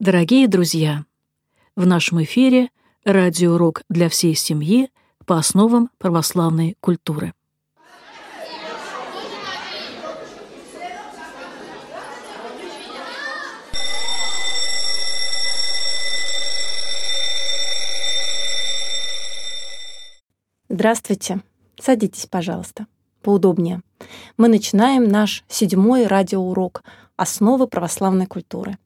Дорогие друзья, в нашем эфире радиоурок для всей семьи по основам православной культуры. Здравствуйте. Садитесь, пожалуйста, поудобнее. Мы начинаем наш седьмой радиоурок «Основы православной культуры».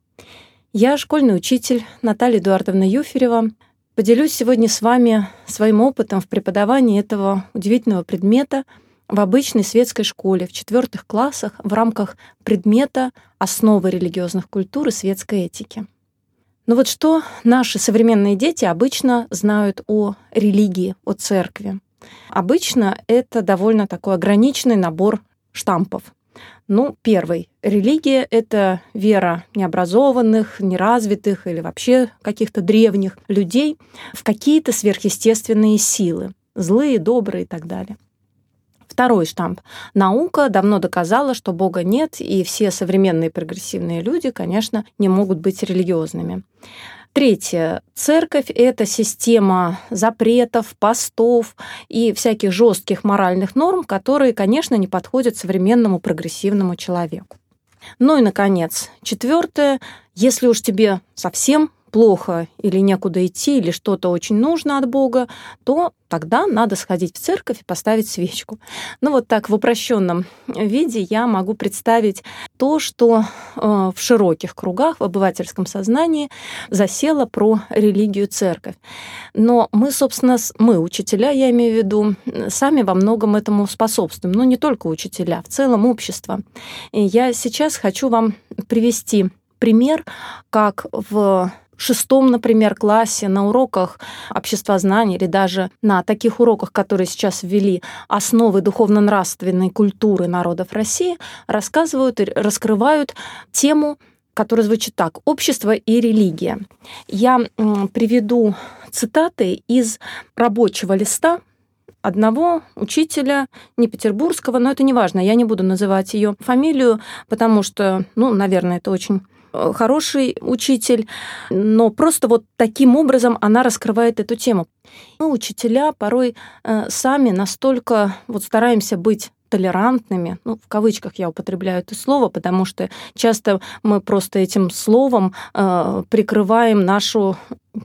Я школьный учитель Наталья Эдуардовна Юферева. Поделюсь сегодня с вами своим опытом в преподавании этого удивительного предмета в обычной светской школе в четвертых классах в рамках предмета «Основы религиозных культур и светской этики». Но вот что наши современные дети обычно знают о религии, о церкви? Обычно это довольно такой ограниченный набор штампов. Ну, первый. Религия — это вера необразованных, неразвитых или вообще каких-то древних людей в какие-то сверхъестественные силы. Злые, добрые и так далее. Второй штамп. Наука давно доказала, что Бога нет, и все современные прогрессивные люди, конечно, не могут быть религиозными. Третье. Церковь — это система запретов, постов и всяких жестких моральных норм, которые, конечно, не подходят современному прогрессивному человеку. Ну и, наконец, четвертое. Если уж тебе совсем плохо или некуда идти, или что-то очень нужно от Бога, то тогда надо сходить в церковь и поставить свечку. Ну вот так в упрощенном виде я могу представить то, что э, в широких кругах, в обывательском сознании засело про религию церковь. Но мы, собственно, мы, учителя, я имею в виду, сами во многом этому способствуем. Но не только учителя, в целом общество. И я сейчас хочу вам привести пример, как в шестом, например, классе на уроках обществознания или даже на таких уроках, которые сейчас ввели основы духовно-нравственной культуры народов России, рассказывают и раскрывают тему которая звучит так «Общество и религия». Я приведу цитаты из рабочего листа одного учителя, не петербургского, но это не важно, я не буду называть ее фамилию, потому что, ну, наверное, это очень хороший учитель, но просто вот таким образом она раскрывает эту тему. Мы, учителя, порой э, сами настолько вот стараемся быть толерантными, ну, в кавычках я употребляю это слово, потому что часто мы просто этим словом э, прикрываем нашу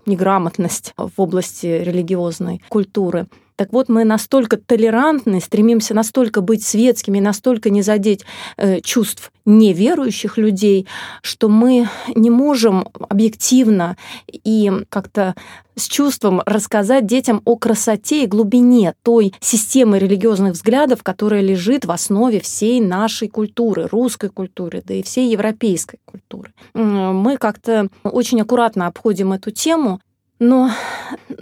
неграмотность в области религиозной культуры. Так вот, мы настолько толерантны, стремимся настолько быть светскими, настолько не задеть э, чувств неверующих людей, что мы не можем объективно и как-то с чувством рассказать детям о красоте и глубине той системы религиозных взглядов, которая лежит в основе всей нашей культуры, русской культуры, да и всей европейской культуры. Мы как-то очень аккуратно обходим эту тему, но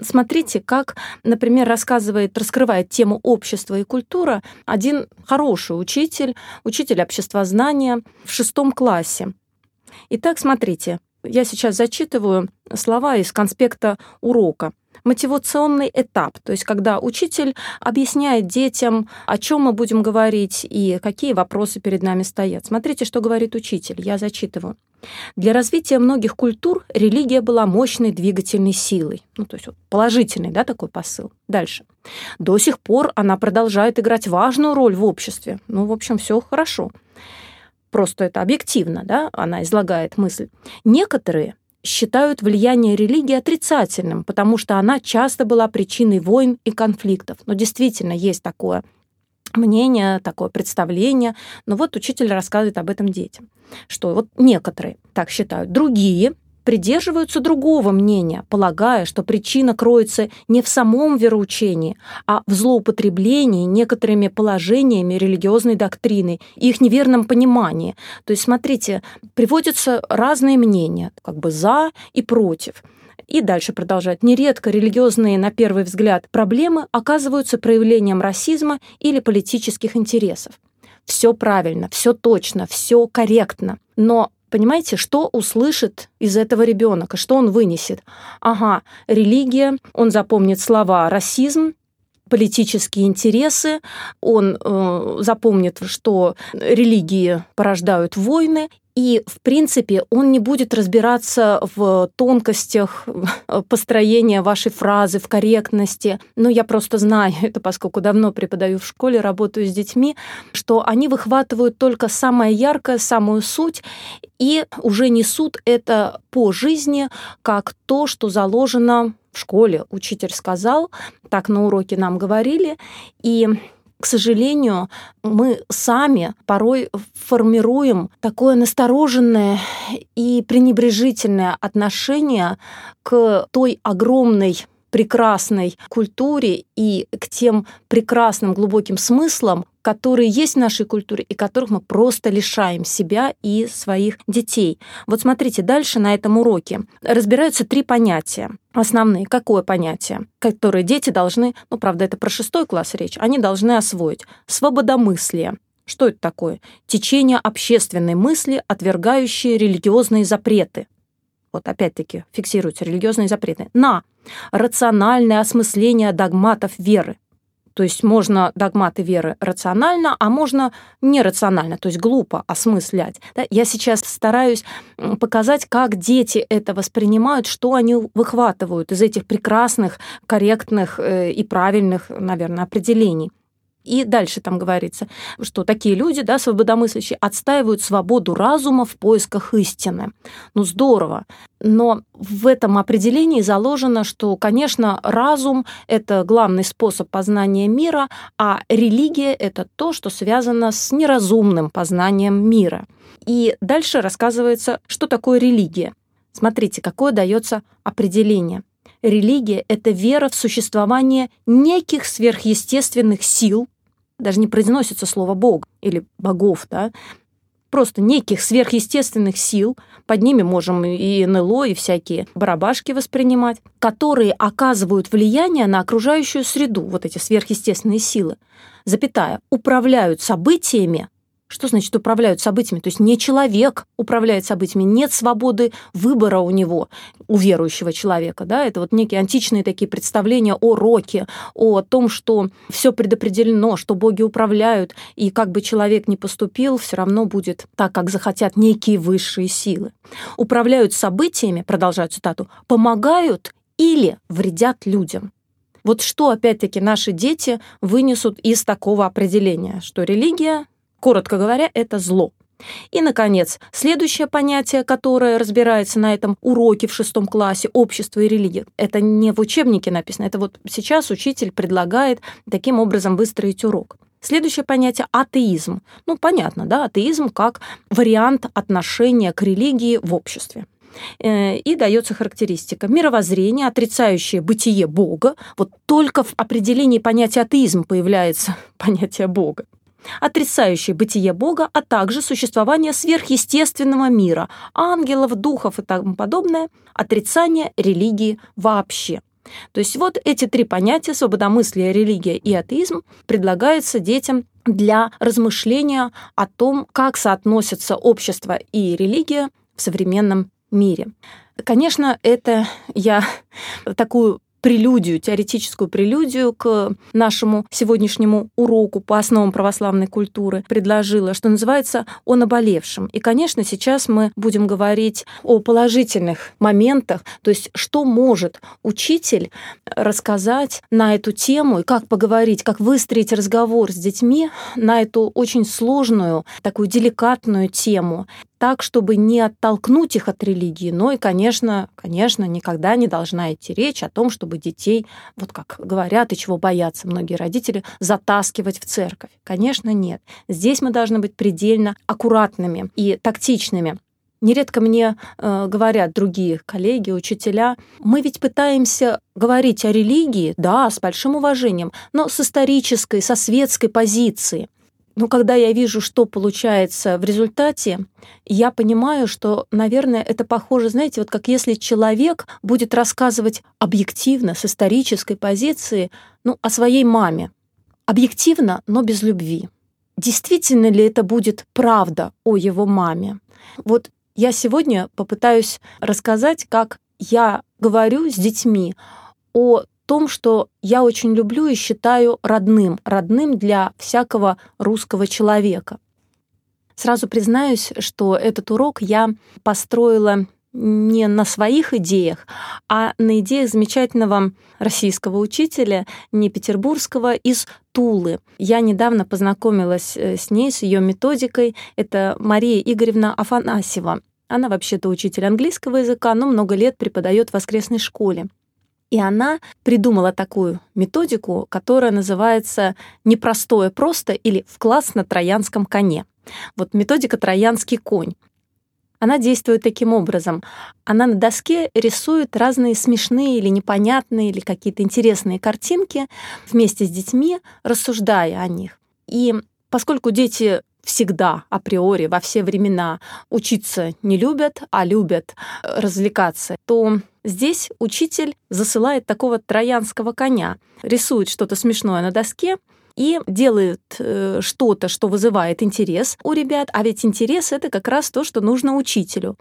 смотрите, как, например, рассказывает, раскрывает тему общества и культура один хороший учитель, учитель обществознания в шестом классе. Итак, смотрите, я сейчас зачитываю слова из конспекта урока мотивационный этап, то есть когда учитель объясняет детям, о чем мы будем говорить и какие вопросы перед нами стоят. Смотрите, что говорит учитель, я зачитываю. Для развития многих культур религия была мощной двигательной силой. Ну, то есть вот положительный, да, такой посыл. Дальше. До сих пор она продолжает играть важную роль в обществе. Ну, в общем, все хорошо. Просто это объективно, да, она излагает мысль. Некоторые считают влияние религии отрицательным, потому что она часто была причиной войн и конфликтов. Но действительно есть такое мнение, такое представление. Но вот учитель рассказывает об этом детям, что вот некоторые так считают, другие придерживаются другого мнения, полагая, что причина кроется не в самом вероучении, а в злоупотреблении некоторыми положениями религиозной доктрины и их неверном понимании. То есть, смотрите, приводятся разные мнения, как бы за и против. И дальше продолжать. Нередко религиозные, на первый взгляд, проблемы оказываются проявлением расизма или политических интересов. Все правильно, все точно, все корректно. Но Понимаете, что услышит из этого ребенок, что он вынесет? Ага, религия, он запомнит слова расизм, политические интересы, он э, запомнит, что религии порождают войны, И, в принципе, он не будет разбираться в тонкостях построения вашей фразы, в корректности. Но я просто знаю это, поскольку давно преподаю в школе, работаю с детьми, что они выхватывают только самое яркое, самую суть, и уже несут это по жизни как то, что заложено в школе. Учитель сказал, так на уроке нам говорили, и к сожалению, мы сами порой формируем такое настороженное и пренебрежительное отношение к той огромной прекрасной культуре и к тем прекрасным глубоким смыслам, которые есть в нашей культуре и которых мы просто лишаем себя и своих детей. Вот смотрите, дальше на этом уроке разбираются три понятия основные. Какое понятие? Которые дети должны, ну, правда, это про шестой класс речь, они должны освоить. Свободомыслие. Что это такое? Течение общественной мысли, отвергающие религиозные запреты. Вот опять-таки фиксируются религиозные запреты. На рациональное осмысление догматов веры. То есть можно догматы веры рационально, а можно нерационально, то есть глупо осмыслять. Да? Я сейчас стараюсь показать, как дети это воспринимают, что они выхватывают из этих прекрасных, корректных э, и правильных, наверное, определений. И дальше там говорится, что такие люди, да, свободомыслящие, отстаивают свободу разума в поисках истины. Ну, здорово. Но в этом определении заложено, что, конечно, разум — это главный способ познания мира, а религия — это то, что связано с неразумным познанием мира. И дальше рассказывается, что такое религия. Смотрите, какое дается определение. Религия — это вера в существование неких сверхъестественных сил, даже не произносится слово «бог» или «богов», да, просто неких сверхъестественных сил, под ними можем и НЛО, и всякие барабашки воспринимать, которые оказывают влияние на окружающую среду, вот эти сверхъестественные силы, запятая, управляют событиями, что значит управляют событиями? То есть не человек управляет событиями, нет свободы выбора у него, у верующего человека. Да? Это вот некие античные такие представления о роке, о том, что все предопределено, что боги управляют, и как бы человек ни поступил, все равно будет так, как захотят некие высшие силы. Управляют событиями, продолжаю цитату, помогают или вредят людям. Вот что, опять-таки, наши дети вынесут из такого определения, что религия Коротко говоря, это зло. И, наконец, следующее понятие, которое разбирается на этом уроке в шестом классе «Общество и религия». Это не в учебнике написано, это вот сейчас учитель предлагает таким образом выстроить урок. Следующее понятие – атеизм. Ну, понятно, да, атеизм как вариант отношения к религии в обществе э, и дается характеристика. Мировоззрение, отрицающее бытие Бога. Вот только в определении понятия атеизм появляется понятие Бога отрицающие бытие Бога, а также существование сверхъестественного мира, ангелов, духов и тому подобное, отрицание религии вообще. То есть вот эти три понятия свободомыслие, религия и атеизм предлагаются детям для размышления о том, как соотносятся общество и религия в современном мире. Конечно, это я такую прелюдию, теоретическую прелюдию к нашему сегодняшнему уроку по основам православной культуры предложила, что называется «О наболевшем». И, конечно, сейчас мы будем говорить о положительных моментах, то есть что может учитель рассказать на эту тему и как поговорить, как выстроить разговор с детьми на эту очень сложную, такую деликатную тему так, чтобы не оттолкнуть их от религии, но и, конечно, конечно, никогда не должна идти речь о том, чтобы детей, вот как говорят и чего боятся многие родители, затаскивать в церковь. Конечно, нет. Здесь мы должны быть предельно аккуратными и тактичными. Нередко мне э, говорят другие коллеги, учителя, мы ведь пытаемся говорить о религии, да, с большим уважением, но с исторической, со светской позиции. Но когда я вижу, что получается в результате, я понимаю, что, наверное, это похоже, знаете, вот как если человек будет рассказывать объективно, с исторической позиции, ну, о своей маме. Объективно, но без любви. Действительно ли это будет правда о его маме? Вот я сегодня попытаюсь рассказать, как я говорю с детьми о том, что я очень люблю и считаю родным, родным для всякого русского человека. Сразу признаюсь, что этот урок я построила не на своих идеях, а на идеях замечательного российского учителя, не петербургского, из Тулы. Я недавно познакомилась э, с ней, с ее методикой. Это Мария Игоревна Афанасьева. Она вообще-то учитель английского языка, но много лет преподает в воскресной школе. И она придумала такую методику, которая называется «непростое просто» или «в класс на троянском коне». Вот методика «Троянский конь». Она действует таким образом. Она на доске рисует разные смешные или непонятные или какие-то интересные картинки вместе с детьми, рассуждая о них. И поскольку дети всегда, априори, во все времена учиться не любят, а любят э, развлекаться, то здесь учитель засылает такого троянского коня, рисует что-то смешное на доске, и делает э, что-то, что вызывает интерес у ребят, а ведь интерес это как раз то, что нужно учителю.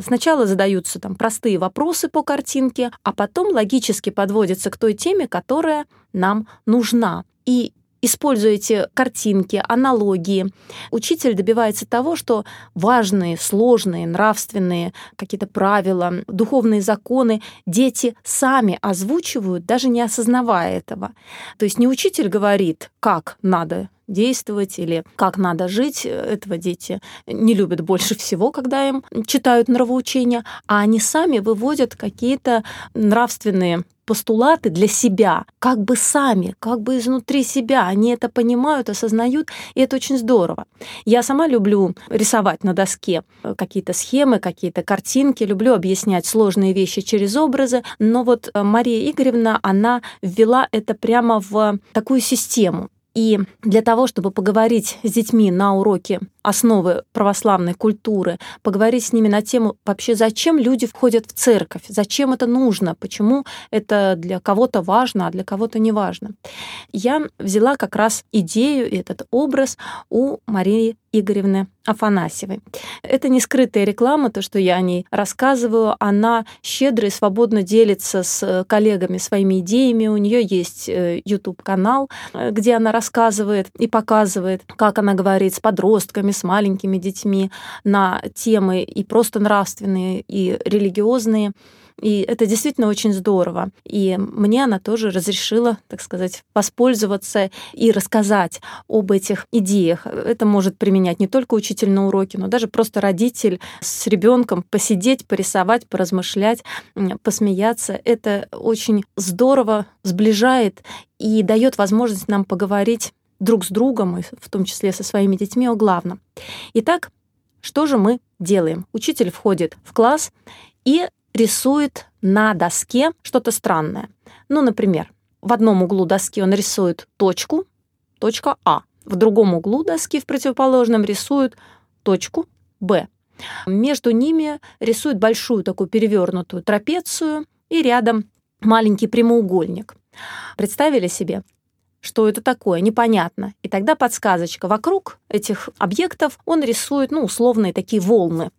Сначала задаются там простые вопросы по картинке, а потом логически подводятся к той теме, которая нам нужна. И используя эти картинки, аналогии, учитель добивается того, что важные, сложные, нравственные какие-то правила, духовные законы дети сами озвучивают, даже не осознавая этого. То есть не учитель говорит, как надо действовать или как надо жить. Этого дети не любят больше всего, когда им читают нравоучения, а они сами выводят какие-то нравственные постулаты для себя, как бы сами, как бы изнутри себя. Они это понимают, осознают, и это очень здорово. Я сама люблю рисовать на доске какие-то схемы, какие-то картинки, люблю объяснять сложные вещи через образы, но вот Мария Игоревна, она ввела это прямо в такую систему. И для того, чтобы поговорить с детьми на уроке основы православной культуры, поговорить с ними на тему вообще, зачем люди входят в церковь, зачем это нужно, почему это для кого-то важно, а для кого-то не важно. Я взяла как раз идею, этот образ у Марии Игоревны Афанасьевой. Это не скрытая реклама, то, что я о ней рассказываю. Она щедро и свободно делится с коллегами своими идеями. У нее есть YouTube-канал, э, где она рассказывает и показывает, как она говорит с подростками, с маленькими детьми на темы и просто нравственные, и религиозные. И это действительно очень здорово. И мне она тоже разрешила, так сказать, воспользоваться и рассказать об этих идеях. Это может применять не только учитель на уроке, но даже просто родитель с ребенком посидеть, порисовать, поразмышлять, посмеяться. Это очень здорово сближает и дает возможность нам поговорить друг с другом, и в том числе со своими детьми, о главном. Итак, что же мы делаем? Учитель входит в класс и рисует на доске что-то странное. Ну, например, в одном углу доски он рисует точку, точка А. В другом углу доски в противоположном рисует точку Б. Между ними рисует большую такую перевернутую трапецию и рядом маленький прямоугольник. Представили себе? Что это такое? Непонятно. И тогда подсказочка. Вокруг этих объектов он рисует, ну, условные такие волны.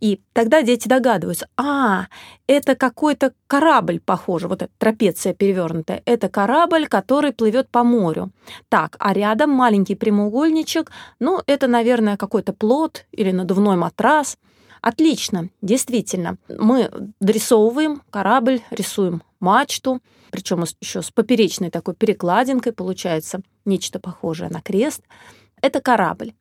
И тогда дети догадываются, а, это какой-то корабль, похоже, вот эта трапеция перевернутая, это корабль, который плывет по морю. Так, а рядом маленький прямоугольничек, ну, это, наверное, какой-то плод или надувной матрас. Отлично, действительно. Мы дорисовываем корабль, рисуем мачту, причем еще с поперечной такой перекладинкой получается нечто похожее на крест это корабль.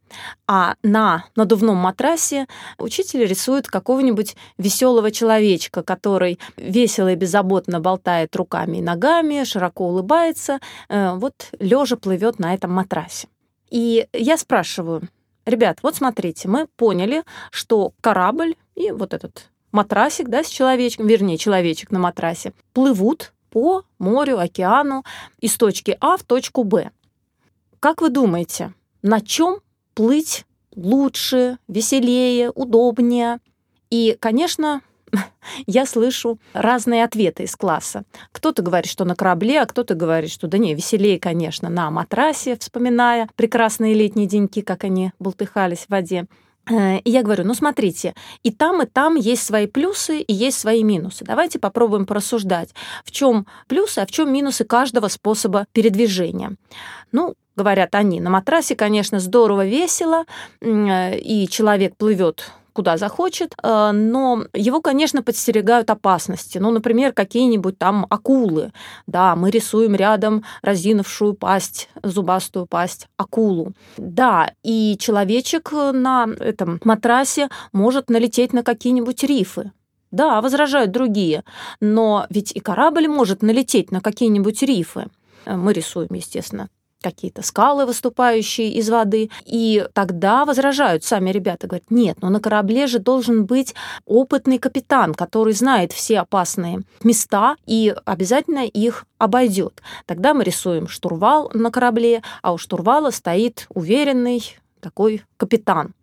А на надувном матрасе учитель рисует какого-нибудь веселого человечка, который весело и беззаботно болтает руками и ногами, широко улыбается, э, вот лежа плывет на этом матрасе. И я спрашиваю, ребят, вот смотрите, мы поняли, что корабль и вот этот матрасик, да, с человечком, вернее, человечек на матрасе, плывут по морю, океану из точки А в точку Б. Как вы думаете, на чем плыть лучше, веселее, удобнее. И, конечно, я слышу разные ответы из класса. Кто-то говорит, что на корабле, а кто-то говорит, что да не, веселее, конечно, на матрасе, вспоминая прекрасные летние деньки, как они болтыхались в воде. Э, и я говорю, ну смотрите, и там, и там есть свои плюсы и есть свои минусы. Давайте попробуем порассуждать, в чем плюсы, а в чем минусы каждого способа передвижения. Ну, говорят они, на матрасе, конечно, здорово весело, э, и человек плывет куда захочет, э, но его, конечно, подстерегают опасности. Ну, например, какие-нибудь там акулы. Да, мы рисуем рядом разинувшую пасть, зубастую пасть, акулу. Да, и человечек на этом матрасе может налететь на какие-нибудь рифы. Да, возражают другие, но ведь и корабль может налететь на какие-нибудь рифы. Э, мы рисуем, естественно, какие-то скалы, выступающие из воды. И тогда возражают сами ребята, говорят, нет, но на корабле же должен быть опытный капитан, который знает все опасные места и обязательно их обойдет. Тогда мы рисуем штурвал на корабле, а у штурвала стоит уверенный такой капитан.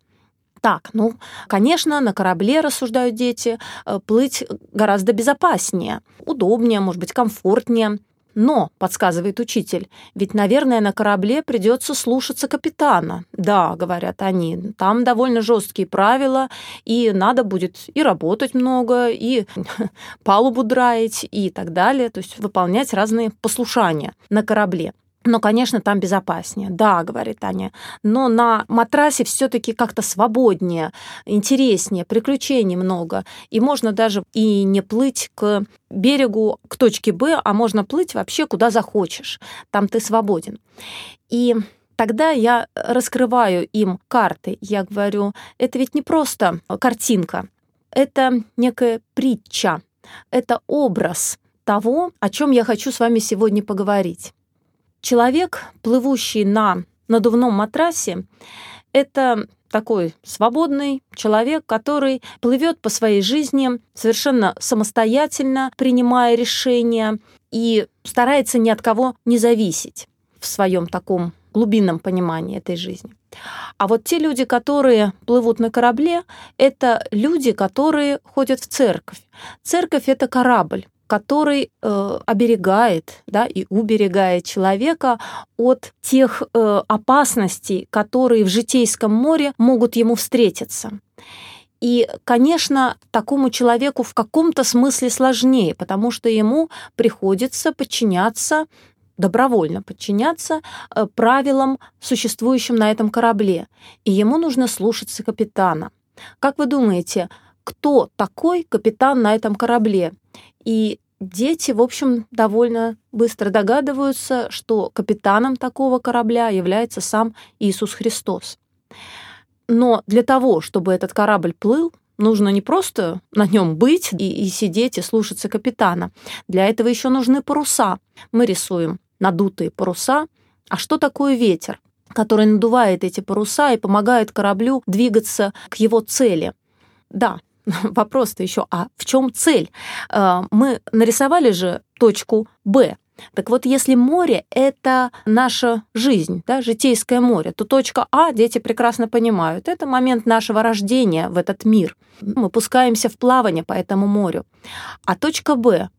Так, ну, конечно, на корабле, рассуждают дети, э, плыть гораздо безопаснее, удобнее, может быть, комфортнее. Но, подсказывает учитель, ведь, наверное, на корабле придется слушаться капитана. Да, говорят они, там довольно жесткие правила, и надо будет и работать много, и палубу драить, и так далее, то есть выполнять разные послушания на корабле. Но, конечно, там безопаснее. Да, говорит Аня. Но на матрасе все-таки как-то свободнее, интереснее, приключений много. И можно даже и не плыть к берегу, к точке Б, а можно плыть вообще куда захочешь. Там ты свободен. И тогда я раскрываю им карты. Я говорю, это ведь не просто картинка, это некая притча, это образ того, о чем я хочу с вами сегодня поговорить. Человек, плывущий на надувном матрасе, это такой свободный человек, который плывет по своей жизни совершенно самостоятельно, принимая решения и старается ни от кого не зависеть в своем таком глубинном понимании этой жизни. А вот те люди, которые плывут на корабле, это люди, которые ходят в церковь. Церковь — это корабль который э, оберегает да, и уберегает человека от тех э, опасностей, которые в житейском море могут ему встретиться. И, конечно, такому человеку в каком-то смысле сложнее, потому что ему приходится подчиняться добровольно подчиняться э, правилам, существующим на этом корабле, и ему нужно слушаться капитана. Как вы думаете, кто такой капитан на этом корабле? И дети, в общем, довольно быстро догадываются, что капитаном такого корабля является сам Иисус Христос. Но для того, чтобы этот корабль плыл, нужно не просто на нем быть и, и сидеть и слушаться капитана. Для этого еще нужны паруса. Мы рисуем надутые паруса. А что такое ветер, который надувает эти паруса и помогает кораблю двигаться к его цели? Да, вопрос-то еще, а в чем цель? Э, мы нарисовали же точку Б. Так вот, если море — это наша жизнь, да, житейское море, то точка А, дети прекрасно понимают, это момент нашего рождения в этот мир. Мы пускаемся в плавание по этому морю. А точка Б,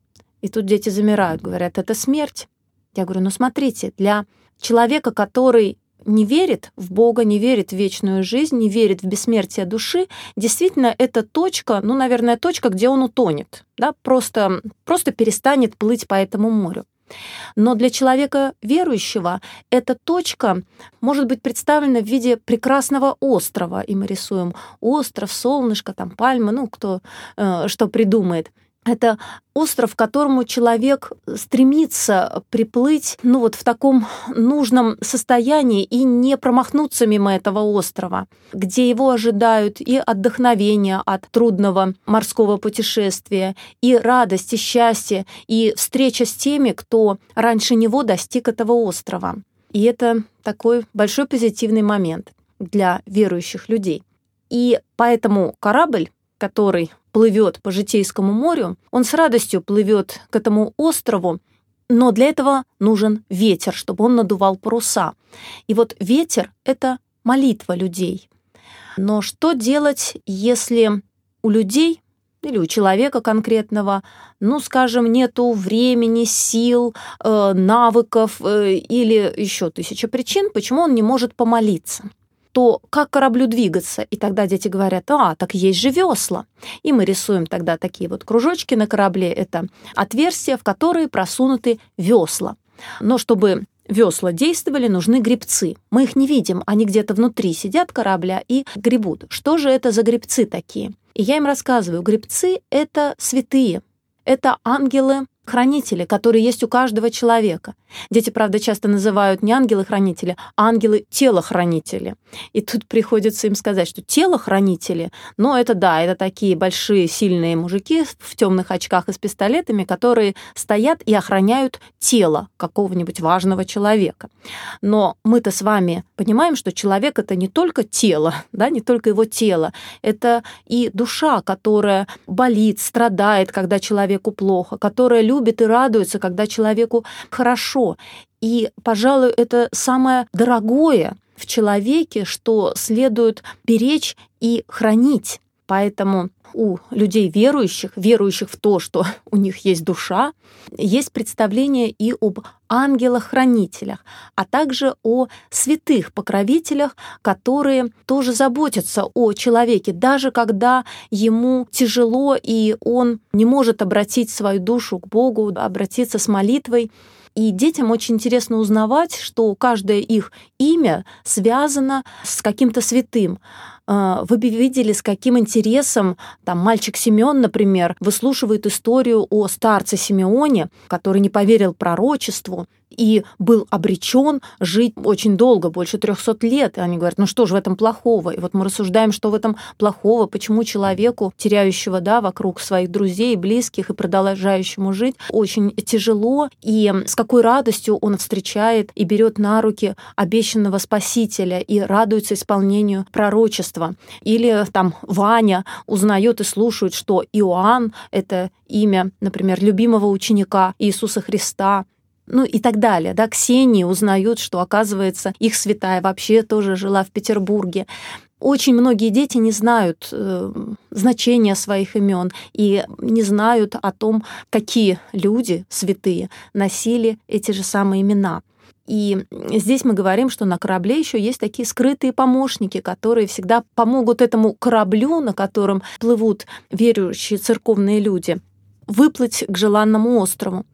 и тут дети замирают, говорят, это смерть. Я говорю, ну смотрите, для человека, который не верит в Бога, не верит в вечную жизнь, не верит в бессмертие души, действительно, это точка, ну, наверное, точка, где он утонет, да, просто, просто перестанет плыть по этому морю. Но для человека верующего эта точка может быть представлена в виде прекрасного острова. И мы рисуем остров, солнышко, там пальма, ну, кто э, что придумает – это остров, к которому человек стремится приплыть ну вот в таком нужном состоянии и не промахнуться мимо этого острова, где его ожидают и отдохновение от трудного морского путешествия, и радость, и счастье, и встреча с теми, кто раньше него достиг этого острова. И это такой большой позитивный момент для верующих людей. И поэтому корабль, который плывет по Житейскому морю, он с радостью плывет к этому острову, но для этого нужен ветер, чтобы он надувал паруса. И вот ветер — это молитва людей. Но что делать, если у людей или у человека конкретного, ну, скажем, нету времени, сил, э, навыков э, или еще тысяча причин, почему он не может помолиться? То как кораблю двигаться? И тогда дети говорят, а, так есть же весла. И мы рисуем тогда такие вот кружочки на корабле. Это отверстия, в которые просунуты весла. Но чтобы весла действовали, нужны гребцы. Мы их не видим, они где-то внутри сидят корабля и гребут. Что же это за гребцы такие? И я им рассказываю, гребцы — это святые, это ангелы хранители, которые есть у каждого человека. Дети, правда, часто называют не ангелы-хранители, а ангелы-телохранители. И тут приходится им сказать, что телохранители, ну, это да, это такие большие, сильные мужики в темных очках и с пистолетами, которые стоят и охраняют тело какого-нибудь важного человека. Но мы-то с вами понимаем, что человек — это не только тело, да, не только его тело, это и душа, которая болит, страдает, когда человеку плохо, которая любит любит и радуется, когда человеку хорошо. И, пожалуй, это самое дорогое в человеке, что следует беречь и хранить. Поэтому у людей верующих, верующих в то, что у них есть душа, есть представление и об ангелах-хранителях, а также о святых покровителях, которые тоже заботятся о человеке, даже когда ему тяжело и он не может обратить свою душу к Богу, обратиться с молитвой. И детям очень интересно узнавать, что каждое их имя связано с каким-то святым. А, вы бы видели, с каким интересом там мальчик Семен, например, выслушивает историю о старце Симеоне, который не поверил пророчеству, и был обречен жить очень долго, больше 300 лет. И они говорят, ну что же в этом плохого? И вот мы рассуждаем, что в этом плохого, почему человеку, теряющего да, вокруг своих друзей, близких и продолжающему жить, очень тяжело, и с какой радостью он встречает и берет на руки обещанного Спасителя и радуется исполнению пророчества. Или там Ваня узнает и слушает, что Иоанн — это имя, например, любимого ученика Иисуса Христа, ну и так далее. Да, Ксении узнают, что, оказывается, их святая вообще тоже жила в Петербурге. Очень многие дети не знают э, значения своих имен и не знают о том, какие люди святые носили эти же самые имена. И здесь мы говорим, что на корабле еще есть такие скрытые помощники, которые всегда помогут этому кораблю, на котором плывут верующие церковные люди, выплыть к желанному острову.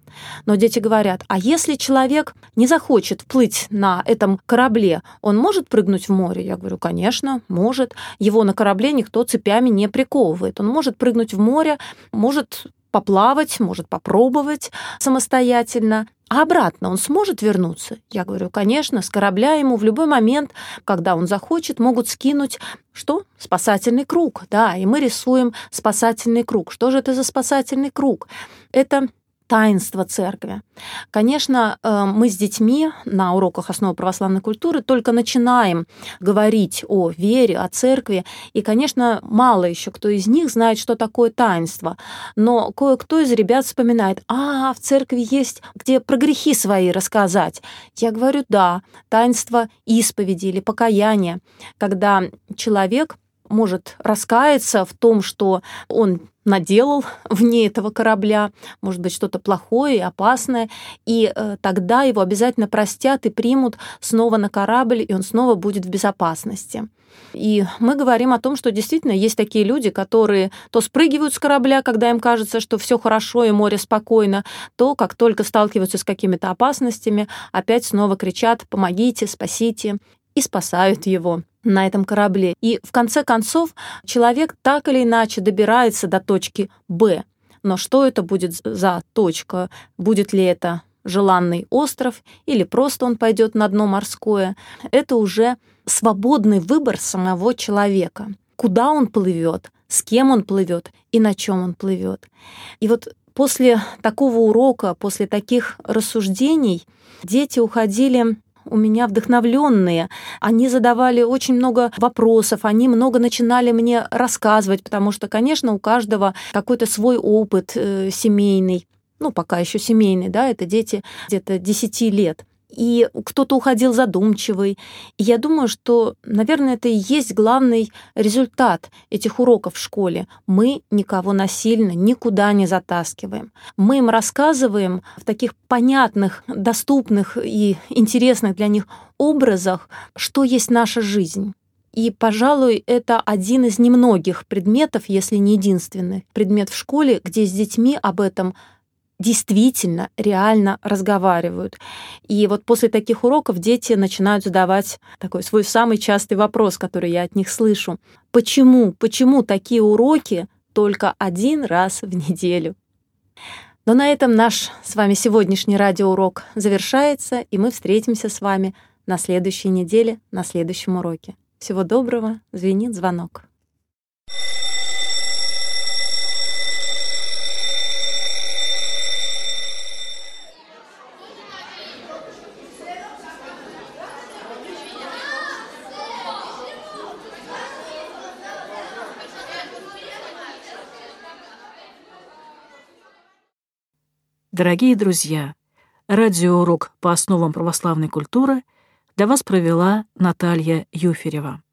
Но дети говорят, а если человек не захочет плыть на этом корабле, он может прыгнуть в море? Я говорю, конечно, может. Его на корабле никто цепями не приковывает. Он может прыгнуть в море, может поплавать, может попробовать самостоятельно. А обратно он сможет вернуться? Я говорю, конечно, с корабля ему в любой момент, когда он захочет, могут скинуть что? Спасательный круг. Да, и мы рисуем спасательный круг. Что же это за спасательный круг? Это таинство церкви. Конечно, э, мы с детьми на уроках основы православной культуры только начинаем говорить о вере, о церкви, и, конечно, мало еще кто из них знает, что такое таинство. Но кое-кто из ребят вспоминает, а, в церкви есть, где про грехи свои рассказать. Я говорю, да, таинство исповеди или покаяния, когда человек может раскаяться в том, что он наделал вне этого корабля, может быть, что-то плохое и опасное, и э, тогда его обязательно простят и примут снова на корабль, и он снова будет в безопасности. И мы говорим о том, что действительно есть такие люди, которые то спрыгивают с корабля, когда им кажется, что все хорошо и море спокойно, то, как только сталкиваются с какими-то опасностями, опять снова кричат «помогите, спасите» и спасают его на этом корабле. И в конце концов человек так или иначе добирается до точки Б. Но что это будет за точка? Будет ли это желанный остров или просто он пойдет на дно морское? Это уже свободный выбор самого человека. Куда он плывет, с кем он плывет и на чем он плывет. И вот после такого урока, после таких рассуждений дети уходили у меня вдохновленные. Они задавали очень много вопросов, они много начинали мне рассказывать, потому что, конечно, у каждого какой-то свой опыт э, семейный. Ну, пока еще семейный, да, это дети где-то 10 лет и кто-то уходил задумчивый. И я думаю, что, наверное, это и есть главный результат этих уроков в школе. Мы никого насильно никуда не затаскиваем. Мы им рассказываем в таких понятных, доступных и интересных для них образах, что есть наша жизнь. И, пожалуй, это один из немногих предметов, если не единственный предмет в школе, где с детьми об этом действительно, реально разговаривают. И вот после таких уроков дети начинают задавать такой свой самый частый вопрос, который я от них слышу. Почему? Почему такие уроки только один раз в неделю? Но на этом наш с вами сегодняшний радиоурок завершается, и мы встретимся с вами на следующей неделе, на следующем уроке. Всего доброго, звенит звонок. Дорогие друзья, радиоурок по основам православной культуры для вас провела Наталья Юферева.